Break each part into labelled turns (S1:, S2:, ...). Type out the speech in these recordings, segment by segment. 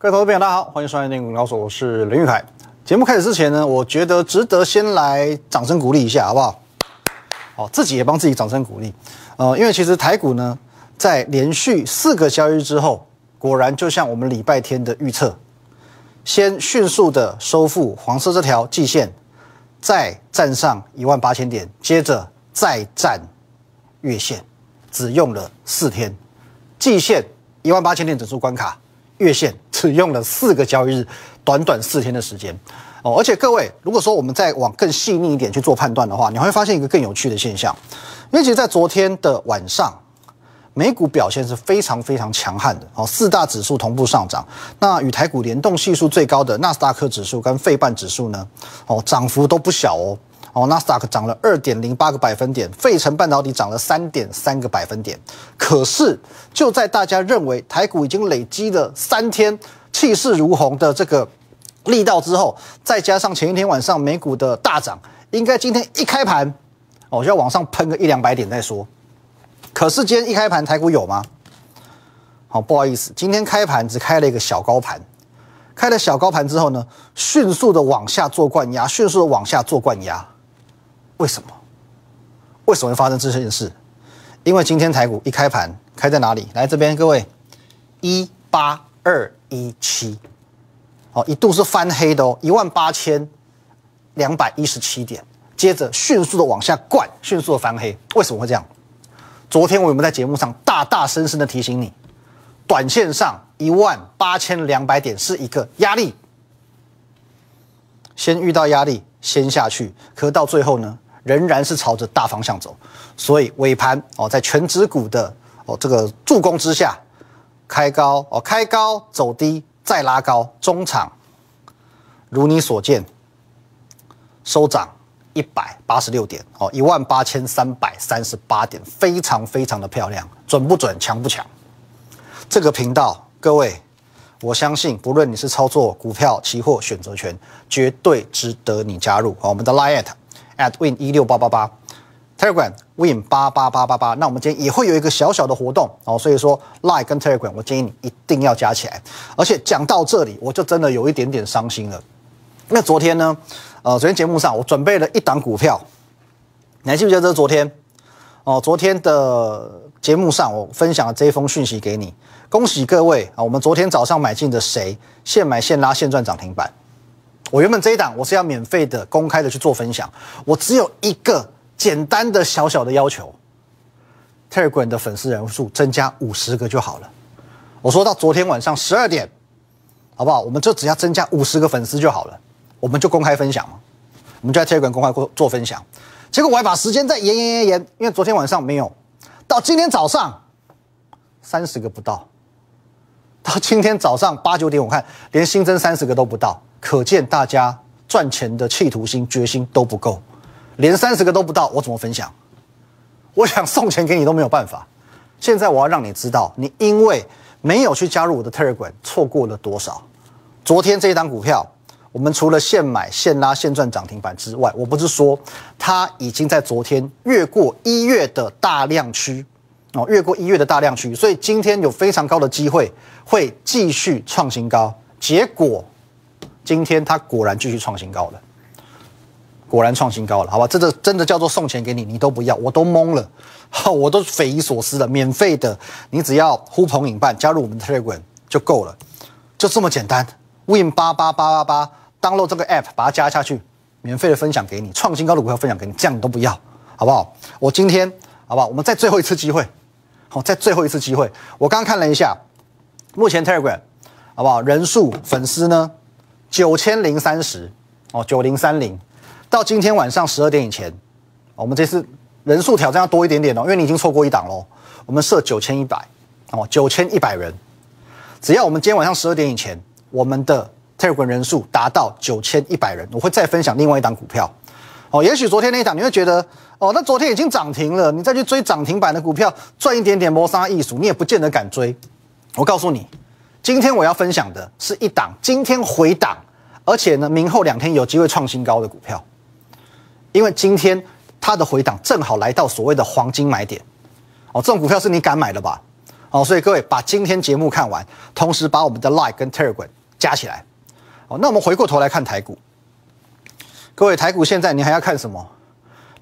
S1: 各位投资朋友，大家好，欢迎收看《电股高手》，我是林玉凯。节目开始之前呢，我觉得值得先来掌声鼓励一下，好不好？好，自己也帮自己掌声鼓励。呃，因为其实台股呢，在连续四个交易日之后，果然就像我们礼拜天的预测，先迅速的收复黄色这条季线，再站上一万八千点，接着再站月线，只用了四天，季线一万八千点指数关卡。月线只用了四个交易日，短短四天的时间哦。而且各位，如果说我们再往更细腻一点去做判断的话，你会发现一个更有趣的现象。因为其实，在昨天的晚上，美股表现是非常非常强悍的哦，四大指数同步上涨。那与台股联动系数最高的纳斯达克指数跟费半指数呢，哦，涨幅都不小哦。哦，纳斯达克涨了二点零八个百分点，费城半导体涨了三点三个百分点。可是，就在大家认为台股已经累积了三天气势如虹的这个力道之后，再加上前一天晚上美股的大涨，应该今天一开盘，哦，就要往上喷个一两百点再说。可是今天一开盘，台股有吗？好，不好意思，今天开盘只开了一个小高盘，开了小高盘之后呢，迅速的往下做灌压，迅速的往下做灌压。为什么？为什么会发生这件事？因为今天台股一开盘开在哪里？来这边，各位，一八二一七，哦，一度是翻黑的哦，一万八千两百一十七点，接着迅速的往下灌，迅速的翻黑。为什么会这样？昨天我有没有在节目上大大声声的提醒你，短线上一万八千两百点是一个压力，先遇到压力，先下去，可到最后呢？仍然是朝着大方向走，所以尾盘哦，在全指股的哦这个助攻之下，开高哦，开高走低再拉高，中场如你所见，收涨一百八十六点哦，一万八千三百三十八点，非常非常的漂亮，准不准？强不强？这个频道，各位，我相信不论你是操作股票、期货、选择权，绝对值得你加入，我们的 Line。At win 一六八八八，Telegram win 八八八八八。那我们今天也会有一个小小的活动哦，所以说 Line 跟 Telegram，我建议你一定要加起来。而且讲到这里，我就真的有一点点伤心了。那昨天呢，呃，昨天节目上我准备了一档股票，你还记不记得？这是昨天哦，昨天的节目上我分享了这一封讯息给你，恭喜各位啊！我们昨天早上买进的谁，现买现拉现赚涨停板。我原本这一档我是要免费的、公开的去做分享，我只有一个简单的小小的要求，Telegram 的粉丝人数增加五十个就好了。我说到昨天晚上十二点，好不好？我们就只要增加五十个粉丝就好了，我们就公开分享嘛，我们就在 Telegram 公开做做分享。结果我还把时间再延延延延，因为昨天晚上没有，到今天早上三十个不到，到今天早上八九点我看连新增三十个都不到。可见大家赚钱的企图心、决心都不够，连三十个都不到，我怎么分享？我想送钱给你都没有办法。现在我要让你知道，你因为没有去加入我的 Telegram，错过了多少。昨天这一档股票，我们除了现买现拉现赚涨停板之外，我不是说它已经在昨天越过一月的大量区哦，越过一月的大量区，所以今天有非常高的机会会继续创新高。结果。今天它果然继续创新高了，果然创新高了，好吧？这个真的叫做送钱给你，你都不要，我都懵了，我都匪夷所思了。免费的，你只要呼朋引伴加入我们的 Telegram 就够了，就这么简单。Win 八八八八八，download 这个 app，把它加下去，免费的分享给你，创新高的股票分享给你，这样你都不要，好不好？我今天好不好？我们再最后一次机会，好，再最后一次机会。我刚看了一下，目前 Telegram 好不好？人数粉丝呢？九千零三十哦，九零三零，到今天晚上十二点以前，我们这次人数挑战要多一点点哦，因为你已经错过一档喽。我们设九千一百哦，九千一百人，只要我们今天晚上十二点以前，我们的 Telegram 人数达到九千一百人，我会再分享另外一档股票哦。也许昨天那一档你会觉得哦，那昨天已经涨停了，你再去追涨停板的股票赚一点点摩砂艺术，你也不见得敢追。我告诉你。今天我要分享的是一档今天回档，而且呢，明后两天有机会创新高的股票。因为今天它的回档正好来到所谓的黄金买点，哦，这种股票是你敢买的吧？哦，所以各位把今天节目看完，同时把我们的 Like 跟 Telegram 加起来。哦，那我们回过头来看台股，各位台股现在你还要看什么？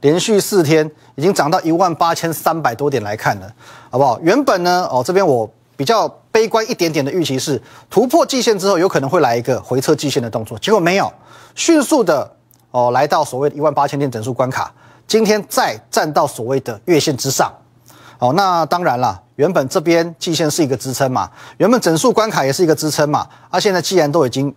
S1: 连续四天已经涨到一万八千三百多点来看了，好不好？原本呢，哦这边我比较悲观一点点的预期是突破季线之后有可能会来一个回撤季线的动作，结果没有，迅速的哦来到所谓的一万八千点整数关卡，今天再站到所谓的月线之上。哦，那当然了，原本这边季线是一个支撑嘛，原本整数关卡也是一个支撑嘛，而现在既然都已经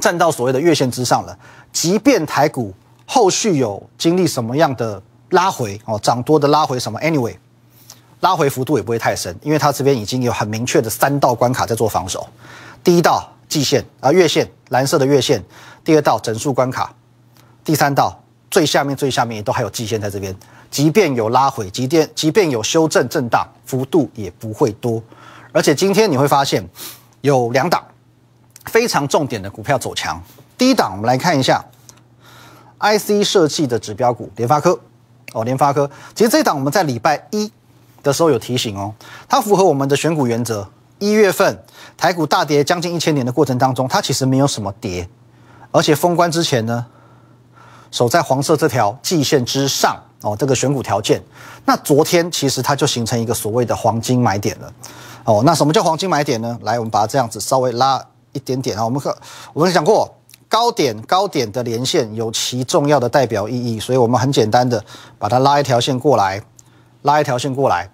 S1: 站到所谓的月线之上了，即便台股后续有经历什么样的拉回哦，涨多的拉回什么，anyway，拉回幅度也不会太深，因为它这边已经有很明确的三道关卡在做防守，第一道季线啊月线蓝色的月线，第二道整数关卡，第三道最下面最下面也都还有季线在这边。即便有拉回，即便即便有修正震荡，幅度也不会多。而且今天你会发现有两档非常重点的股票走强。第一档，我们来看一下 IC 设计的指标股联发科。哦，联发科，其实这一档我们在礼拜一的时候有提醒哦，它符合我们的选股原则。一月份台股大跌将近一千点的过程当中，它其实没有什么跌，而且封关之前呢，守在黄色这条季线之上。哦，这个选股条件，那昨天其实它就形成一个所谓的黄金买点了。哦，那什么叫黄金买点呢？来，我们把它这样子稍微拉一点点啊。我们可我们讲过，高点高点的连线有其重要的代表意义，所以我们很简单的把它拉一条线过来，拉一条线过来。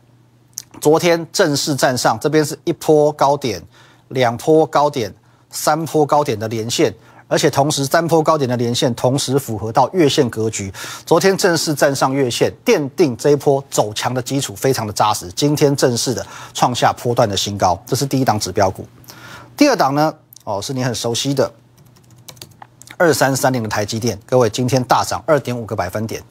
S1: 昨天正式站上，这边是一波高点，两波高点，三波高点的连线。而且同时，三波高点的连线同时符合到月线格局。昨天正式站上月线，奠定这一波走强的基础非常的扎实。今天正式的创下波段的新高，这是第一档指标股。第二档呢？哦，是你很熟悉的二三三零的台积电。各位，今天大涨二点五个百分点。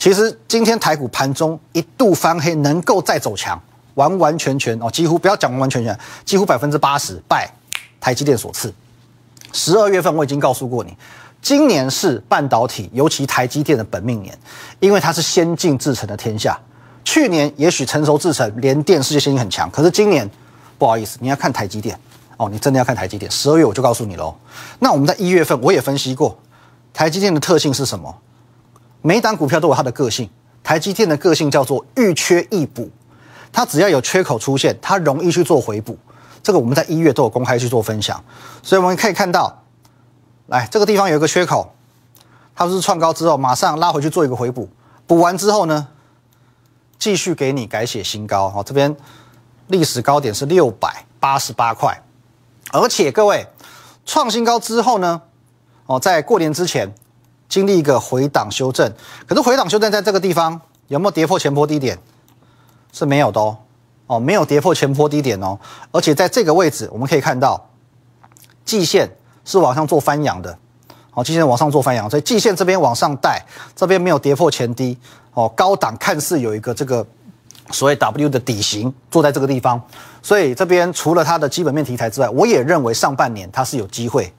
S1: 其实今天台股盘中一度翻黑，能够再走强，完完全全哦，几乎不要讲完完全全，几乎百分之八十拜台积电所赐。十二月份我已经告诉过你，今年是半导体，尤其台积电的本命年，因为它是先进制程的天下。去年也许成熟制程连电世界先进很强，可是今年不好意思，你要看台积电哦，你真的要看台积电。十二月我就告诉你喽。那我们在一月份我也分析过，台积电的特性是什么？每档股票都有它的个性，台积电的个性叫做遇缺易补，它只要有缺口出现，它容易去做回补。这个我们在一月都有公开去做分享，所以我们可以看到，来这个地方有一个缺口，它不是创高之后马上拉回去做一个回补，补完之后呢，继续给你改写新高。哦，这边历史高点是六百八十八块，而且各位创新高之后呢，哦，在过年之前经历一个回档修正，可是回档修正在这个地方有没有跌破前波低点？是没有的哦。哦，没有跌破前坡低点哦，而且在这个位置，我们可以看到，季线是往上做翻扬的，哦，季线往上做翻扬，所以季线这边往上带，这边没有跌破前低，哦，高档看似有一个这个所谓 W 的底型坐在这个地方，所以这边除了它的基本面题材之外，我也认为上半年它是有机会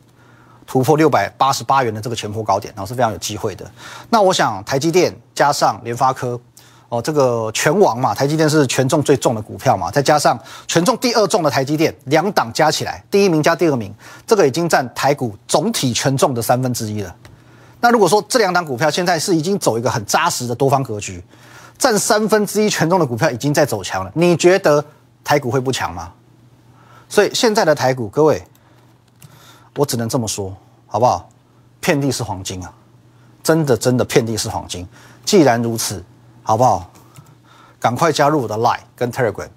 S1: 突破六百八十八元的这个前坡高点，然后是非常有机会的。那我想台积电加上联发科。哦，这个全王嘛，台积电是权重最重的股票嘛，再加上权重第二重的台积电，两档加起来，第一名加第二名，这个已经占台股总体权重的三分之一了。那如果说这两档股票现在是已经走一个很扎实的多方格局，占三分之一权重的股票已经在走强了，你觉得台股会不强吗？所以现在的台股，各位，我只能这么说，好不好？遍地是黄金啊，真的真的遍地是黄金。既然如此。好不好？赶快加入我的 Line 跟 Telegram，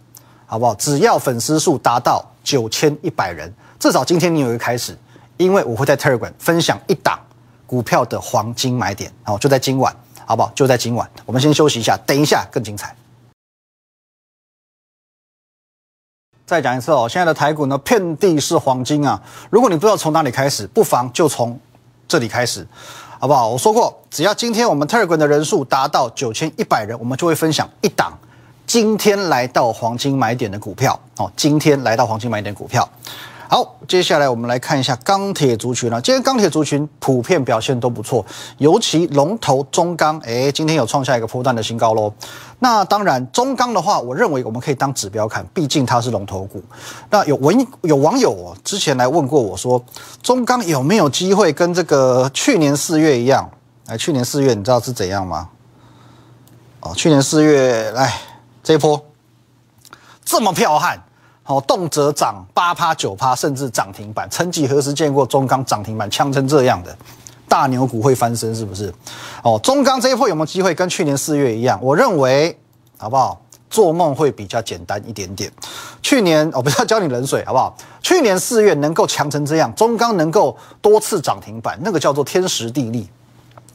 S1: 好不好？只要粉丝数达到九千一百人，至少今天你有一个开始，因为我会在 Telegram 分享一档股票的黄金买点，好，就在今晚，好不好？就在今晚，我们先休息一下，等一下更精彩。再讲一次哦，现在的台股呢，遍地是黄金啊！如果你不知道从哪里开始，不妨就从这里开始。好不好？我说过，只要今天我们 Telegram 的人数达到九千一百人，我们就会分享一档今天来到黄金买点的股票哦。今天来到黄金买点股票，好，接下来我们来看一下钢铁族群了。今天钢铁族群普遍表现都不错，尤其龙头中钢，哎，今天有创下一个波段的新高喽。那当然，中钢的话，我认为我们可以当指标看，毕竟它是龙头股。那有文有网友哦，之前来问过我说，中钢有没有机会跟这个去年四月一样？哎，去年四月你知道是怎样吗？哦，去年四月来这一波这么彪悍。好，动辄涨八趴九趴，甚至涨停板。曾几何时见过中钢涨停板呛成这样的大牛股会翻身？是不是？哦，中钢这一波有没有机会跟去年四月一样？我认为，好不好？做梦会比较简单一点点。去年我不要浇你冷水，好不好？去年四月能够强成这样，中钢能够多次涨停板，那个叫做天时地利。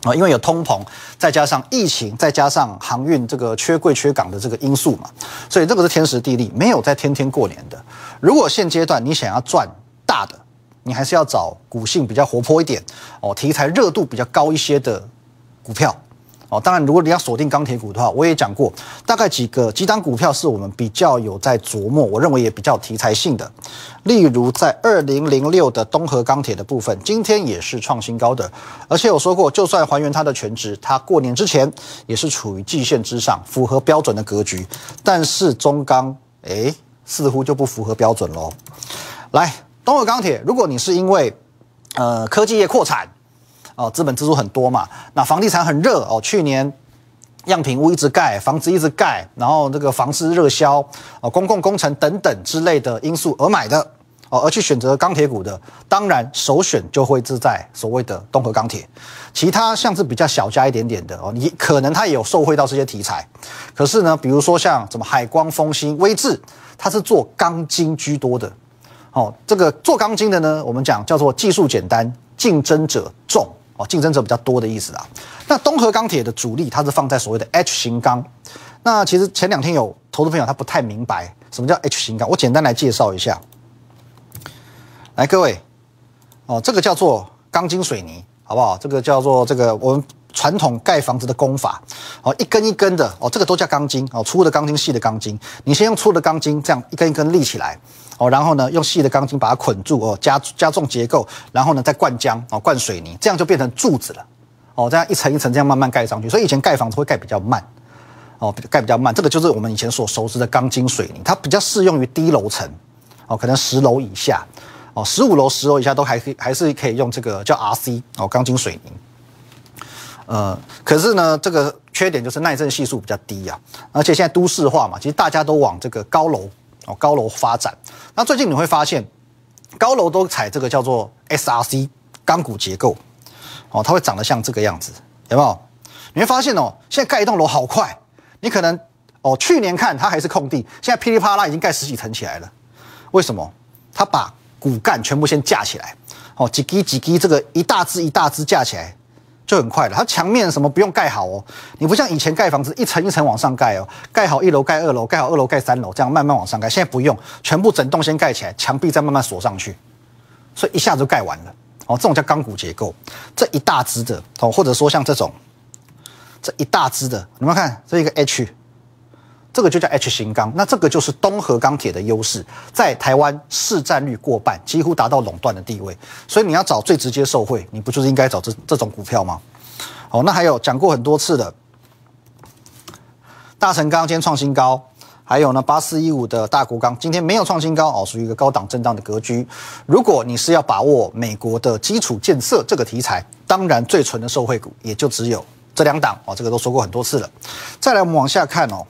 S1: 啊，因为有通膨，再加上疫情，再加上航运这个缺柜缺港的这个因素嘛，所以这个是天时地利，没有在天天过年的。如果现阶段你想要赚大的，你还是要找股性比较活泼一点哦，题材热度比较高一些的股票。哦，当然，如果你要锁定钢铁股的话，我也讲过，大概几个几档股票是我们比较有在琢磨，我认为也比较题材性的。例如，在二零零六的东河钢铁的部分，今天也是创新高的，而且我说过，就算还原它的全值，它过年之前也是处于季线之上，符合标准的格局。但是中钢，哎，似乎就不符合标准喽。来，东河钢铁，如果你是因为呃科技业扩产。哦，资本支出很多嘛，那房地产很热哦，去年样品屋一直盖，房子一直盖，然后这个房市热销，哦，公共工程等等之类的因素而买的，哦，而去选择钢铁股的，当然首选就会是在所谓的东河钢铁，其他像是比较小家一点点的哦，你可能它也有受惠到这些题材，可是呢，比如说像什么海光、丰兴、威智，它是做钢筋居多的，哦，这个做钢筋的呢，我们讲叫做技术简单，竞争者重。哦，竞争者比较多的意思啊。那东河钢铁的主力，它是放在所谓的 H 型钢。那其实前两天有投资朋友他不太明白什么叫 H 型钢，我简单来介绍一下。来，各位，哦，这个叫做钢筋水泥，好不好？这个叫做这个我们传统盖房子的工法。哦，一根一根的，哦，这个都叫钢筋，哦，粗的钢筋，细的钢筋。你先用粗的钢筋这样一根一根立起来。哦，然后呢，用细的钢筋把它捆住哦，加加重结构，然后呢再灌浆哦，灌水泥，这样就变成柱子了。哦，这样一层一层这样慢慢盖上去，所以以前盖房子会盖比较慢，哦，盖比较慢。这个就是我们以前所熟知的钢筋水泥，它比较适用于低楼层，哦，可能十楼以下，哦，十五楼、十楼以下都还可以，还是可以用这个叫 RC 哦，钢筋水泥。呃，可是呢，这个缺点就是耐震系数比较低呀，而且现在都市化嘛，其实大家都往这个高楼。哦，高楼发展，那最近你会发现，高楼都采这个叫做 SRC 钢骨结构，哦，它会长得像这个样子，有没有？你会发现哦，现在盖一栋楼好快，你可能哦，去年看它还是空地，现在噼里啪啦已经盖十几层起来了，为什么？它把骨干全部先架起来，哦，几基几基这个一大支一大支架起来。就很快了，它墙面什么不用盖好哦，你不像以前盖房子一层一层往上盖哦，盖好一楼盖二楼，盖好二楼盖三楼，这样慢慢往上盖。现在不用，全部整栋先盖起来，墙壁再慢慢锁上去，所以一下子就盖完了哦。这种叫钢骨结构，这一大支的哦，或者说像这种这一大支的，你们看这一个 H。这个就叫 H 型钢，那这个就是东河钢铁的优势，在台湾市占率过半，几乎达到垄断的地位。所以你要找最直接受惠，你不就是应该找这这种股票吗？哦，那还有讲过很多次的大成钢今天创新高，还有呢八四一五的大国钢今天没有创新高哦，属于一个高档震荡的格局。如果你是要把握美国的基础建设这个题材，当然最纯的受惠股也就只有这两档哦，这个都说过很多次了。再来我们往下看哦。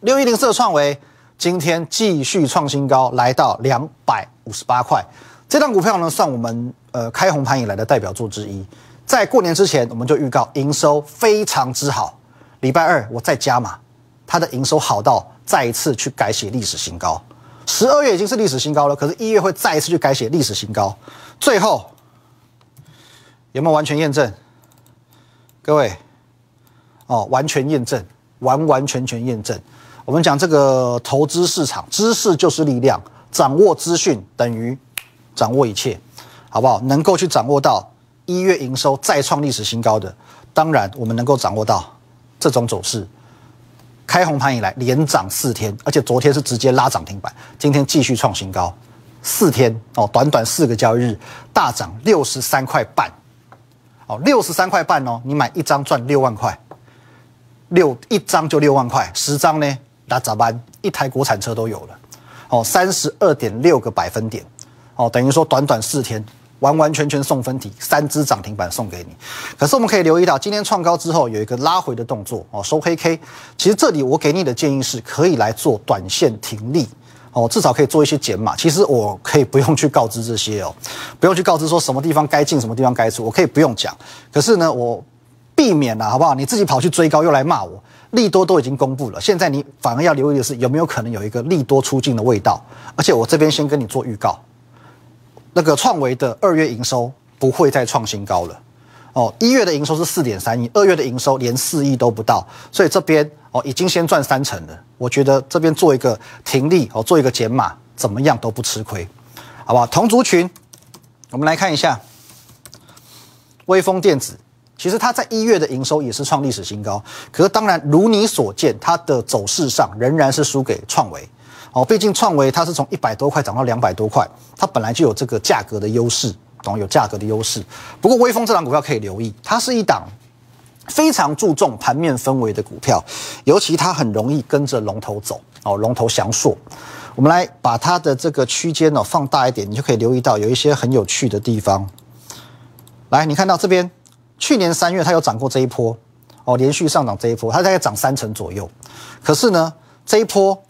S1: 六一零四的创维今天继续创新高，来到两百五十八块。这档股票呢，算我们呃开红盘以来的代表作之一。在过年之前，我们就预告营收非常之好。礼拜二我再加码，它的营收好到再一次去改写历史新高。十二月已经是历史新高了，可是一月会再一次去改写历史新高。最后有没有完全验证？各位哦，完全验证，完完全全验证。我们讲这个投资市场，知识就是力量，掌握资讯等于掌握一切，好不好？能够去掌握到一月营收再创历史新高的，当然我们能够掌握到这种走势，开红盘以来连涨四天，而且昨天是直接拉涨停板，今天继续创新高，四天哦，短短四个交易日大涨六十三块半，哦，六十三块半哦，你买一张赚六万块，六一张就六万块，十张呢？那咋办？一台国产车都有了，哦，三十二点六个百分点，哦，等于说短短四天。完完全全送分题，三只涨停板送给你。可是我们可以留意到，今天创高之后有一个拉回的动作哦，收黑 K。其实这里我给你的建议是，可以来做短线停利哦，至少可以做一些减码。其实我可以不用去告知这些哦，不用去告知说什么地方该进，什么地方该出，我可以不用讲。可是呢，我避免了好不好？你自己跑去追高又来骂我，利多都已经公布了，现在你反而要留意的是有没有可能有一个利多出境的味道。而且我这边先跟你做预告。那个创维的二月营收不会再创新高了，哦，一月的营收是四点三亿，二月的营收连四亿都不到，所以这边哦已经先赚三成了。我觉得这边做一个停利哦，做一个减码，怎么样都不吃亏，好不好？同族群，我们来看一下，微风电子，其实它在一月的营收也是创历史新高，可是当然如你所见，它的走势上仍然是输给创维。哦，毕竟创维它是从一百多块涨到两百多块，它本来就有这个价格的优势，懂有价格的优势。不过微风这档股票可以留意，它是一档非常注重盘面氛围的股票，尤其它很容易跟着龙头走。哦，龙头翔硕，我们来把它的这个区间呢放大一点，你就可以留意到有一些很有趣的地方。来，你看到这边，去年三月它有涨过这一波，哦，连续上涨这一波，它大概涨三成左右。可是呢，这一波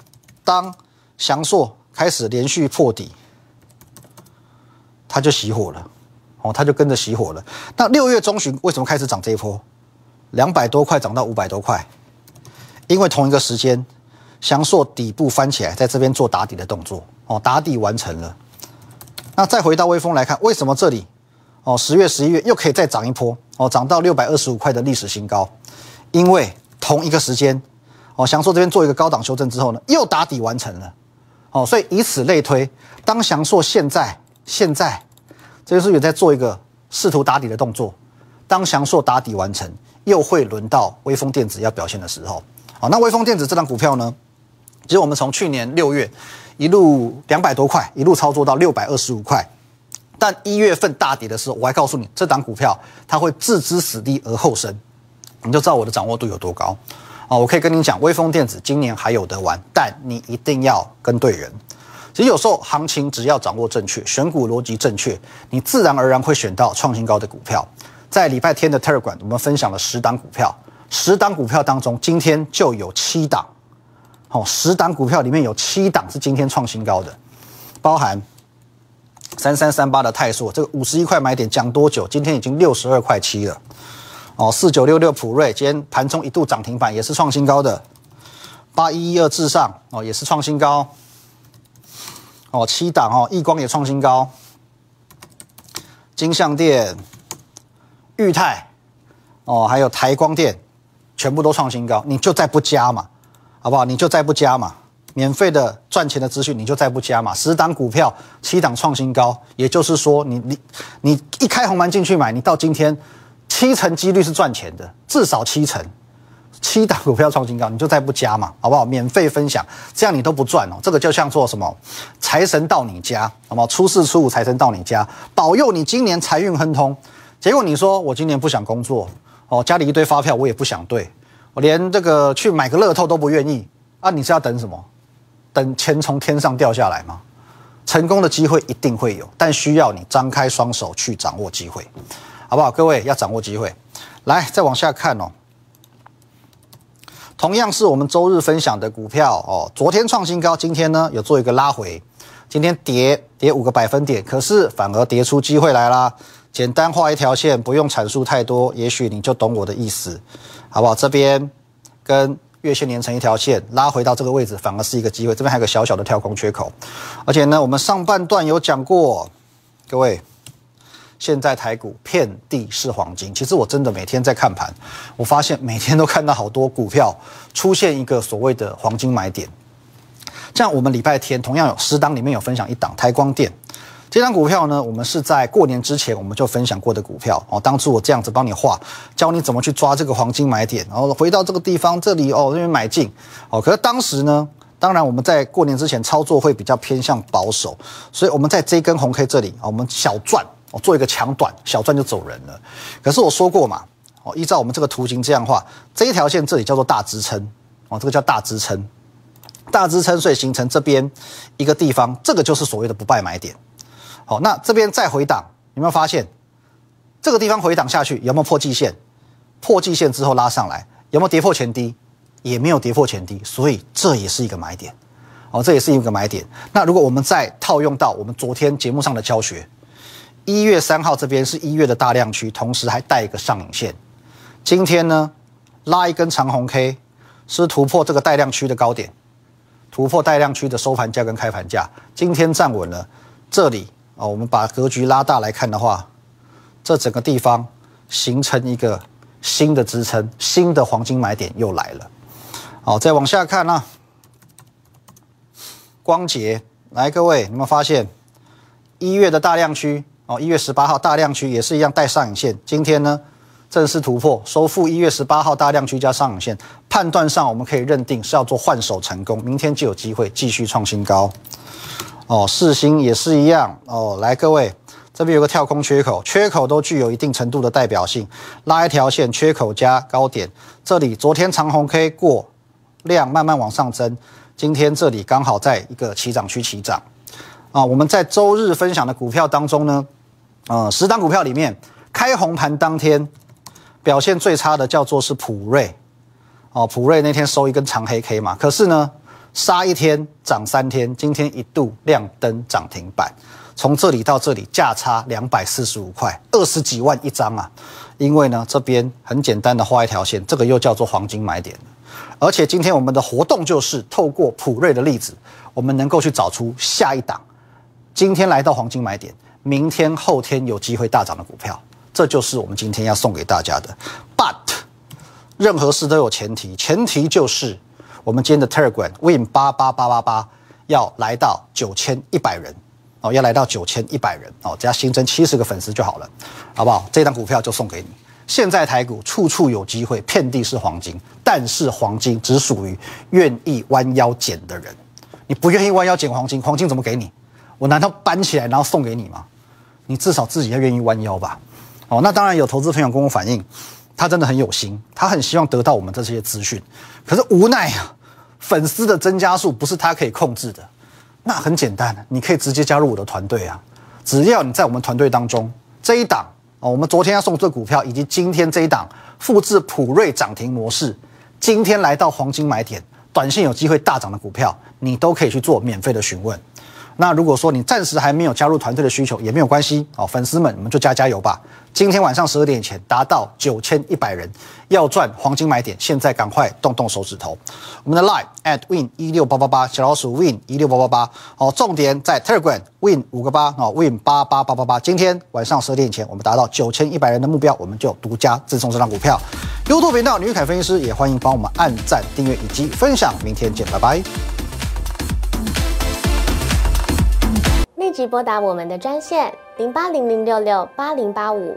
S1: 当翔硕开始连续破底，它就熄火了，哦，它就跟着熄火了。那六月中旬为什么开始涨这一波？两百多块涨到五百多块，因为同一个时间，翔硕底部翻起来，在这边做打底的动作，哦，打底完成了。那再回到微风来看，为什么这里，哦，十月、十一月又可以再涨一波，哦，涨到六百二十五块的历史新高？因为同一个时间，哦，翔硕这边做一个高档修正之后呢，又打底完成了。哦，所以以此类推，当翔硕现在现在，这就是也在做一个试图打底的动作。当翔硕打底完成，又会轮到微风电子要表现的时候。好，那微风电子这张股票呢？其实我们从去年六月一路两百多块，一路操作到六百二十五块，但一月份大跌的时候，我还告诉你，这档股票它会置之死地而后生，你就知道我的掌握度有多高。啊，我可以跟你讲，微风电子今年还有得玩，但你一定要跟对人。其实有时候行情只要掌握正确，选股逻辑正确，你自然而然会选到创新高的股票。在礼拜天的 Telegram，我们分享了十档股票，十档股票当中，今天就有七档，哦，十档股票里面有七档是今天创新高的，包含三三三八的泰硕，这个五十一块买点讲多久？今天已经六十二块七了。哦，四九六六普瑞今天盘中一度涨停板，也是创新高的。八一一二至上哦，也是创新高。哦，七档哦，易光也创新高。金相电、裕泰哦，还有台光电，全部都创新高。你就再不加嘛，好不好？你就再不加嘛，免费的赚钱的资讯，你就再不加嘛。十档股票，七档创新高，也就是说，你你你一开红盘进去买，你到今天。七成几率是赚钱的，至少七成，七档股票创新高，你就再不加嘛，好不好？免费分享，这样你都不赚哦。这个就像做什么，财神到你家，好不好？初四初五财神到你家，保佑你今年财运亨通。结果你说我今年不想工作，哦，家里一堆发票我也不想对，我连这个去买个乐透都不愿意啊！你是要等什么？等钱从天上掉下来吗？成功的机会一定会有，但需要你张开双手去掌握机会。好不好？各位要掌握机会，来再往下看哦。同样是我们周日分享的股票哦，昨天创新高，今天呢有做一个拉回，今天跌跌五个百分点，可是反而跌出机会来啦。简单画一条线，不用阐述太多，也许你就懂我的意思，好不好？这边跟月线连成一条线，拉回到这个位置，反而是一个机会。这边还有个小小的跳空缺口，而且呢，我们上半段有讲过，各位。现在台股遍地是黄金，其实我真的每天在看盘，我发现每天都看到好多股票出现一个所谓的黄金买点。像我们礼拜天同样有十档里面有分享一档台光电，这张股票呢，我们是在过年之前我们就分享过的股票哦。当初我这样子帮你画，教你怎么去抓这个黄金买点，然后回到这个地方这里哦，那边买进哦。可是当时呢，当然我们在过年之前操作会比较偏向保守，所以我们在这根红 K 这里啊，我们小赚，我做一个强短，小赚就走人了。可是我说过嘛，哦，依照我们这个图形这样画，这一条线这里叫做大支撑，哦，这个叫大支撑，大支撑，所以形成这边一个地方，这个就是所谓的不败买点。好，那这边再回档，有没有发现这个地方回档下去有没有破季线？破季线之后拉上来，有没有跌破前低？也没有跌破前低，所以这也是一个买点。哦，这也是一个买点。那如果我们再套用到我们昨天节目上的教学，一月三号这边是一月的大量区，同时还带一个上影线。今天呢，拉一根长红 K，是突破这个带量区的高点，突破带量区的收盘价跟开盘价。今天站稳了这里哦，我们把格局拉大来看的话，这整个地方形成一个新的支撑，新的黄金买点又来了。好，再往下看呢，光捷来，各位，有没有发现一月的大量区哦？一月十八号大量区也是一样带上影线，今天呢正式突破，收复一月十八号大量区加上影线，判断上我们可以认定是要做换手成功，明天就有机会继续创新高。哦，四星也是一样哦，来，各位，这边有个跳空缺口，缺口都具有一定程度的代表性，拉一条线，缺口加高点，这里昨天长红 K 过。量慢慢往上增，今天这里刚好在一个起涨区起涨，啊，我们在周日分享的股票当中呢，呃，十档股票里面开红盘当天表现最差的叫做是普瑞，哦，普瑞那天收一根长黑 K 嘛，可是呢，杀一天涨三天，今天一度亮灯涨停板，从这里到这里价差两百四十五块，二十几万一张啊，因为呢这边很简单的画一条线，这个又叫做黄金买点。而且今天我们的活动就是透过普瑞的例子，我们能够去找出下一档，今天来到黄金买点，明天后天有机会大涨的股票，这就是我们今天要送给大家的。But 任何事都有前提，前提就是我们今天的 Telegram Win 八八八八八要来到九千一百人哦，要来到九千一百人哦，只要新增七十个粉丝就好了，好不好？这张股票就送给你。现在台股处处有机会，遍地是黄金，但是黄金只属于愿意弯腰捡的人。你不愿意弯腰捡黄金，黄金怎么给你？我难道搬起来然后送给你吗？你至少自己要愿意弯腰吧。哦，那当然有投资朋友跟我反映，他真的很有心，他很希望得到我们这些资讯，可是无奈啊，粉丝的增加数不是他可以控制的。那很简单，你可以直接加入我的团队啊，只要你在我们团队当中这一档。哦，我们昨天要送这股票，以及今天这一档复制普瑞涨停模式，今天来到黄金买点，短线有机会大涨的股票，你都可以去做免费的询问。那如果说你暂时还没有加入团队的需求，也没有关系哦，粉丝们，你们就加加油吧。今天晚上十二点前达到九千一百人，要赚黄金买点，现在赶快动动手指头。我们的 Line at win 一六八八八，小老鼠 win 一六八八八。哦，重点在 Telegram win 五个八哦，win 八八八八八。今天晚上十二点前，我们达到九千一百人的目标，我们就独家赠送这张股票。YouTube 频道女凯分析师也欢迎帮我们按赞、订阅以及分享。明天见，拜拜。
S2: 立即拨打我们的专线零八零零六六八零八五